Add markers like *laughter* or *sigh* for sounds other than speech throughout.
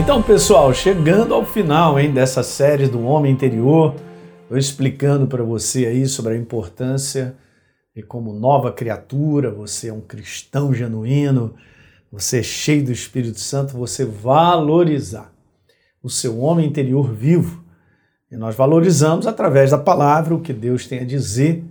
Então, pessoal, chegando ao final hein, dessa série do Homem Interior, eu explicando para você aí sobre a importância de como nova criatura, você é um cristão genuíno, você é cheio do Espírito Santo, você valorizar o seu homem interior vivo. E nós valorizamos através da palavra o que Deus tem a dizer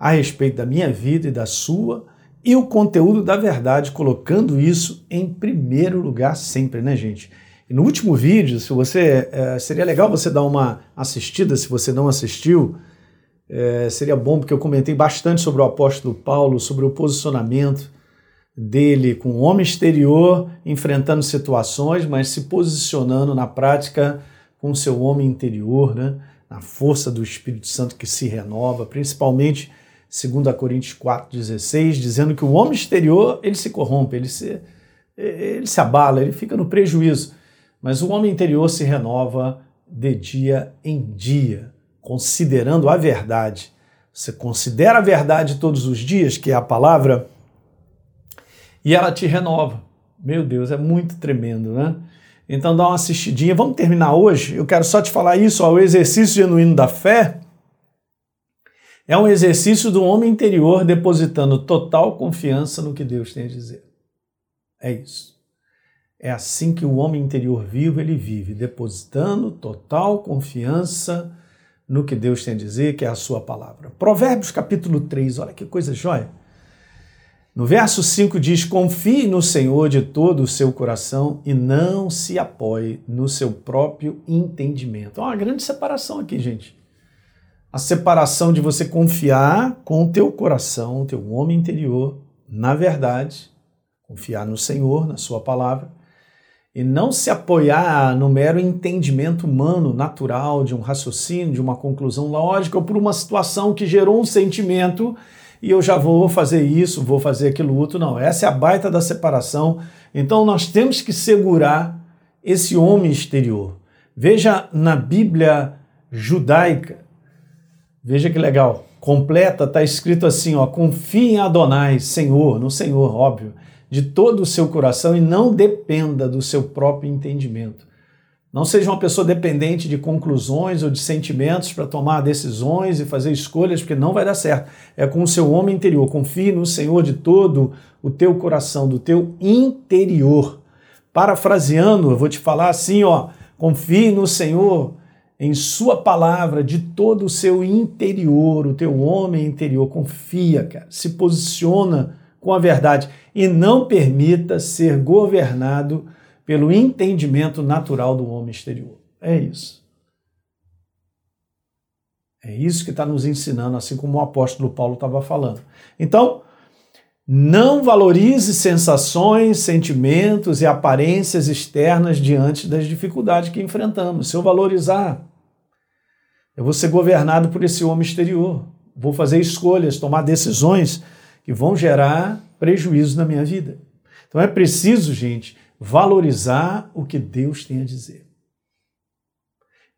a respeito da minha vida e da sua e o conteúdo da verdade, colocando isso em primeiro lugar sempre, né, gente? No último vídeo, se você é, seria legal você dar uma assistida, se você não assistiu, é, seria bom porque eu comentei bastante sobre o apóstolo Paulo, sobre o posicionamento dele com o homem exterior enfrentando situações, mas se posicionando na prática com o seu homem interior, né? na força do Espírito Santo que se renova, principalmente 2 Coríntios 4,16, dizendo que o homem exterior ele se corrompe, ele se, ele se abala, ele fica no prejuízo, mas o homem interior se renova de dia em dia, considerando a verdade. Você considera a verdade todos os dias, que é a palavra, e ela te renova. Meu Deus, é muito tremendo, né? Então dá uma assistidinha. Vamos terminar hoje? Eu quero só te falar isso, ó, o exercício genuíno da fé é um exercício do homem interior depositando total confiança no que Deus tem a dizer. É isso. É assim que o homem interior vivo ele vive, depositando total confiança no que Deus tem a dizer, que é a sua palavra. Provérbios capítulo 3, olha que coisa jóia. No verso 5 diz: Confie no Senhor de todo o seu coração e não se apoie no seu próprio entendimento. Há uma grande separação aqui, gente. A separação de você confiar com o teu coração, o teu homem interior, na verdade, confiar no Senhor, na sua palavra, e não se apoiar no mero entendimento humano, natural, de um raciocínio, de uma conclusão lógica, ou por uma situação que gerou um sentimento e eu já vou fazer isso, vou fazer aquilo outro. Não, essa é a baita da separação. Então nós temos que segurar esse homem exterior. Veja na Bíblia judaica, veja que legal, completa, está escrito assim: ó, confie em Adonai, Senhor, no Senhor, óbvio, de todo o seu coração e não dependa do seu próprio entendimento. Não seja uma pessoa dependente de conclusões ou de sentimentos para tomar decisões e fazer escolhas, porque não vai dar certo. É com o seu homem interior. Confie no Senhor de todo o teu coração, do teu interior. Parafraseando, eu vou te falar assim, ó, confie no Senhor em sua palavra de todo o seu interior, o teu homem interior. Confia, cara. Se posiciona com a verdade e não permita ser governado pelo entendimento natural do homem exterior. É isso. É isso que está nos ensinando, assim como o apóstolo Paulo estava falando. Então, não valorize sensações, sentimentos e aparências externas diante das dificuldades que enfrentamos. Se eu valorizar, eu vou ser governado por esse homem exterior. Vou fazer escolhas, tomar decisões que vão gerar prejuízo na minha vida. Então é preciso, gente, valorizar o que Deus tem a dizer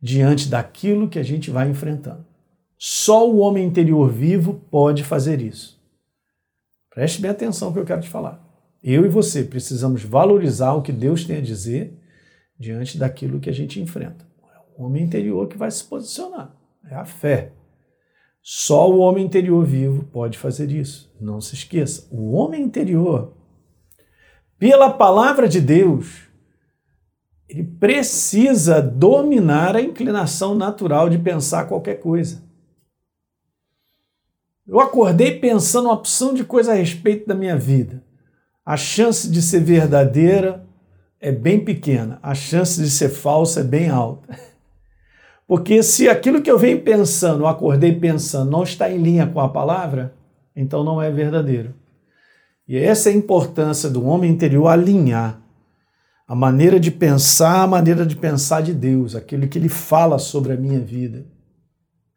diante daquilo que a gente vai enfrentando. Só o homem interior vivo pode fazer isso. Preste bem atenção que eu quero te falar. Eu e você precisamos valorizar o que Deus tem a dizer diante daquilo que a gente enfrenta. É o homem interior que vai se posicionar. É a fé. Só o homem interior vivo pode fazer isso. Não se esqueça. O homem interior pela palavra de Deus, ele precisa dominar a inclinação natural de pensar qualquer coisa. Eu acordei pensando uma opção de coisa a respeito da minha vida. A chance de ser verdadeira é bem pequena, a chance de ser falsa é bem alta. *laughs* Porque se aquilo que eu venho pensando, eu acordei pensando, não está em linha com a palavra, então não é verdadeiro. E essa é a importância do homem interior alinhar a maneira de pensar, a maneira de pensar de Deus, aquilo que ele fala sobre a minha vida,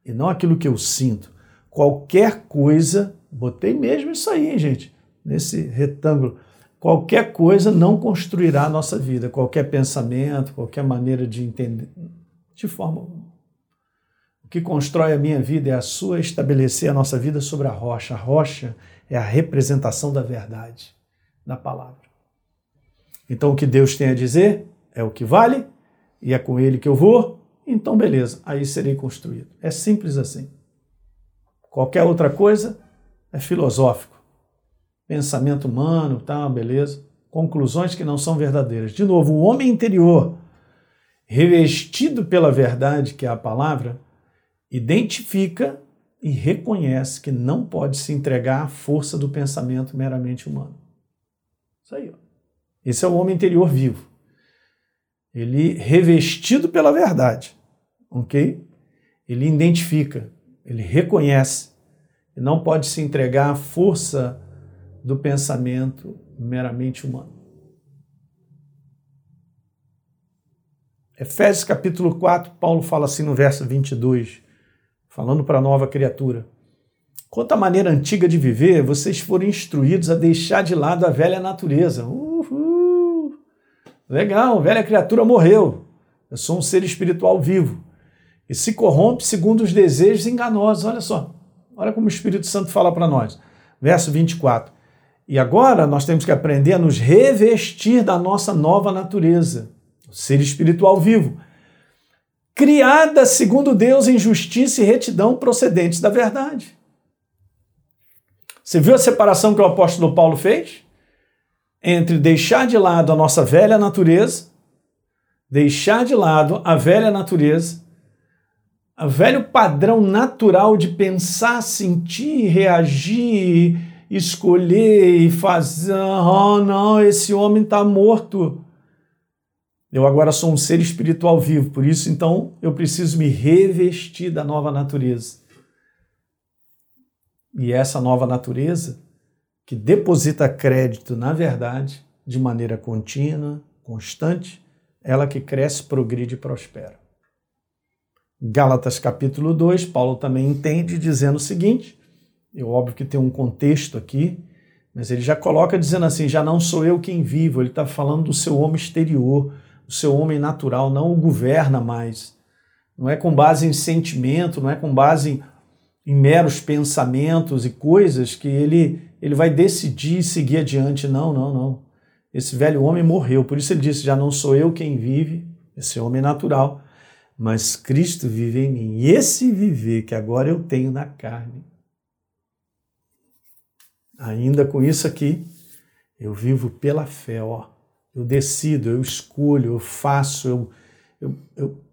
e não aquilo que eu sinto. Qualquer coisa, botei mesmo isso aí, hein, gente, nesse retângulo. Qualquer coisa não construirá a nossa vida, qualquer pensamento, qualquer maneira de entender, de forma O que constrói a minha vida é a sua estabelecer a nossa vida sobre a rocha. A rocha é a representação da verdade, da palavra. Então, o que Deus tem a dizer é o que vale e é com ele que eu vou, então beleza, aí serei construído. É simples assim. Qualquer outra coisa é filosófico. Pensamento humano, tá, beleza. Conclusões que não são verdadeiras. De novo, o homem interior, revestido pela verdade, que é a palavra, identifica e reconhece que não pode se entregar à força do pensamento meramente humano. Isso aí. Ó. Esse é o homem interior vivo. Ele revestido pela verdade, ok? Ele identifica, ele reconhece e não pode se entregar à força do pensamento meramente humano. Efésios capítulo 4, Paulo fala assim no verso 22, falando para a nova criatura. Quanto à maneira antiga de viver, vocês foram instruídos a deixar de lado a velha natureza. Uhul! Legal, velha criatura morreu. Eu sou um ser espiritual vivo. E se corrompe segundo os desejos enganosos. Olha só. Olha como o Espírito Santo fala para nós. Verso 24. E agora nós temos que aprender a nos revestir da nossa nova natureza, ser espiritual vivo, criada segundo Deus em justiça e retidão procedentes da verdade. Você viu a separação que o apóstolo Paulo fez? Entre deixar de lado a nossa velha natureza, deixar de lado a velha natureza, o velho padrão natural de pensar, sentir, reagir, escolher e fazer, oh não, esse homem está morto. Eu agora sou um ser espiritual vivo, por isso então eu preciso me revestir da nova natureza. E essa nova natureza que deposita crédito na verdade de maneira contínua, constante, ela que cresce, progride e prospera. Gálatas capítulo 2, Paulo também entende dizendo o seguinte: eu óbvio que tem um contexto aqui, mas ele já coloca dizendo assim: já não sou eu quem vivo, ele está falando do seu homem exterior, do seu homem natural, não o governa mais. Não é com base em sentimento, não é com base em, em meros pensamentos e coisas que ele, ele vai decidir seguir adiante. Não, não, não. Esse velho homem morreu, por isso ele disse: já não sou eu quem vive, esse homem natural, mas Cristo vive em mim. E esse viver que agora eu tenho na carne Ainda com isso aqui, eu vivo pela fé, ó. Eu decido, eu escolho, eu faço, eu, eu, eu,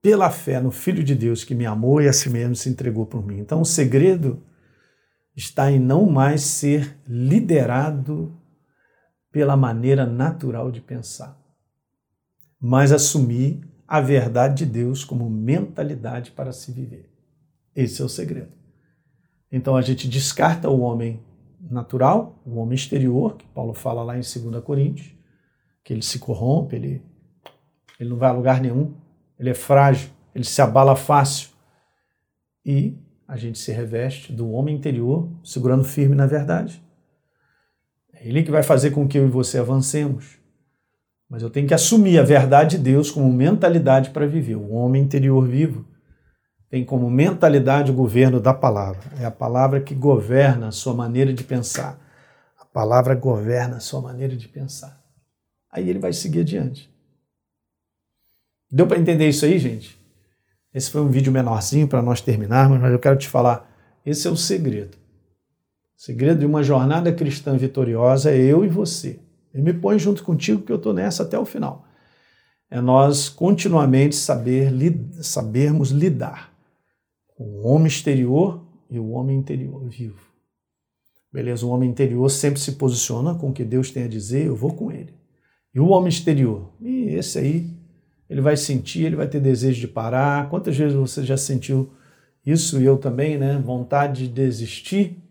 pela fé no Filho de Deus que me amou e a si mesmo se entregou por mim. Então o segredo está em não mais ser liderado pela maneira natural de pensar, mas assumir a verdade de Deus como mentalidade para se viver. Esse é o segredo. Então a gente descarta o homem natural, o homem exterior, que Paulo fala lá em 2 Coríntios, que ele se corrompe, ele, ele não vai a lugar nenhum, ele é frágil, ele se abala fácil. E a gente se reveste do homem interior, segurando firme na verdade. É ele que vai fazer com que eu e você avancemos. Mas eu tenho que assumir a verdade de Deus como mentalidade para viver, o homem interior vivo tem como mentalidade o governo da palavra. É a palavra que governa a sua maneira de pensar. A palavra governa a sua maneira de pensar. Aí ele vai seguir adiante. Deu para entender isso aí, gente? Esse foi um vídeo menorzinho para nós terminarmos, mas eu quero te falar: esse é o segredo. O segredo de uma jornada cristã vitoriosa é eu e você. Me ponho junto contigo que eu estou nessa até o final. É nós continuamente saber, sabermos lidar o homem exterior e o homem interior vivo. Beleza? O homem interior sempre se posiciona com o que Deus tem a dizer, eu vou com ele. E o homem exterior? E esse aí, ele vai sentir, ele vai ter desejo de parar. Quantas vezes você já sentiu isso? E eu também, né? Vontade de desistir.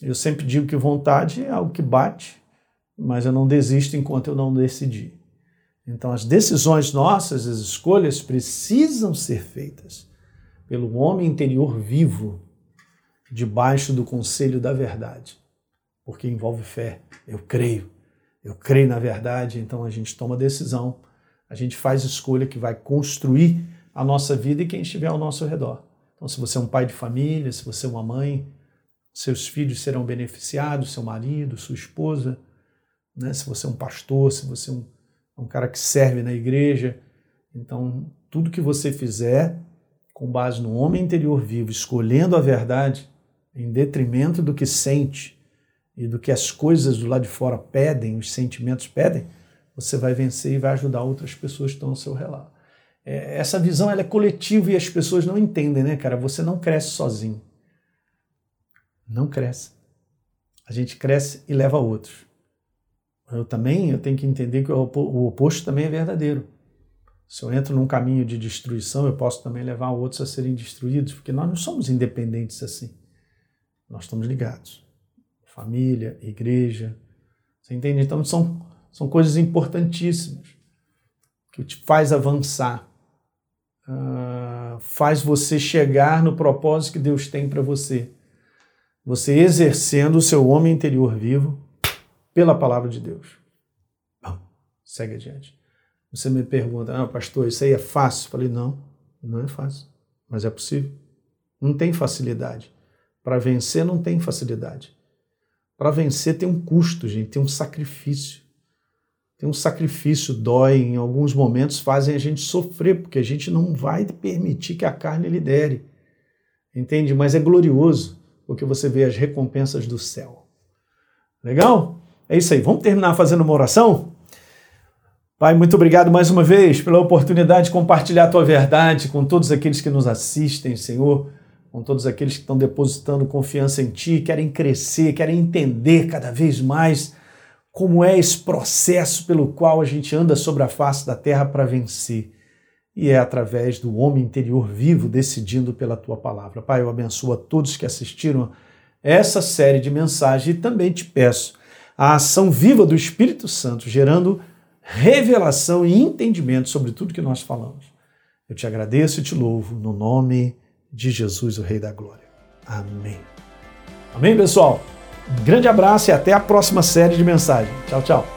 Eu sempre digo que vontade é algo que bate, mas eu não desisto enquanto eu não decidir. Então, as decisões nossas, as escolhas precisam ser feitas pelo homem interior vivo, debaixo do conselho da verdade, porque envolve fé. Eu creio, eu creio na verdade, então a gente toma decisão, a gente faz escolha que vai construir a nossa vida e quem estiver ao nosso redor. Então, se você é um pai de família, se você é uma mãe, seus filhos serão beneficiados, seu marido, sua esposa, né? se você é um pastor, se você é um é um cara que serve na igreja. Então, tudo que você fizer com base no homem interior vivo, escolhendo a verdade em detrimento do que sente e do que as coisas do lado de fora pedem, os sentimentos pedem, você vai vencer e vai ajudar outras pessoas que estão ao seu relado. É, essa visão ela é coletiva e as pessoas não entendem, né, cara? Você não cresce sozinho. Não cresce. A gente cresce e leva outros. Eu também eu tenho que entender que o oposto também é verdadeiro. Se eu entro num caminho de destruição, eu posso também levar outros a serem destruídos, porque nós não somos independentes assim. Nós estamos ligados. Família, igreja. Você entende? Então são, são coisas importantíssimas que te faz avançar, uh, faz você chegar no propósito que Deus tem para você. Você exercendo o seu homem interior vivo pela palavra de Deus. Bom, segue adiante. Você me pergunta, ah, pastor, isso aí é fácil? Eu falei, não, não é fácil, mas é possível. Não tem facilidade. Para vencer não tem facilidade. Para vencer tem um custo, gente, tem um sacrifício. Tem um sacrifício, dói, em alguns momentos fazem a gente sofrer, porque a gente não vai permitir que a carne lidere. Entende? Mas é glorioso, porque você vê as recompensas do céu. Legal? É isso aí. Vamos terminar fazendo uma oração? Pai, muito obrigado mais uma vez pela oportunidade de compartilhar a tua verdade com todos aqueles que nos assistem, Senhor, com todos aqueles que estão depositando confiança em Ti, querem crescer, querem entender cada vez mais como é esse processo pelo qual a gente anda sobre a face da terra para vencer. E é através do homem interior vivo decidindo pela tua palavra. Pai, eu abençoo a todos que assistiram essa série de mensagens e também te peço a ação viva do Espírito Santo, gerando revelação e entendimento sobre tudo que nós falamos. Eu te agradeço e te louvo no nome de Jesus, o Rei da Glória. Amém. Amém, pessoal? Um grande abraço e até a próxima série de mensagens. Tchau, tchau.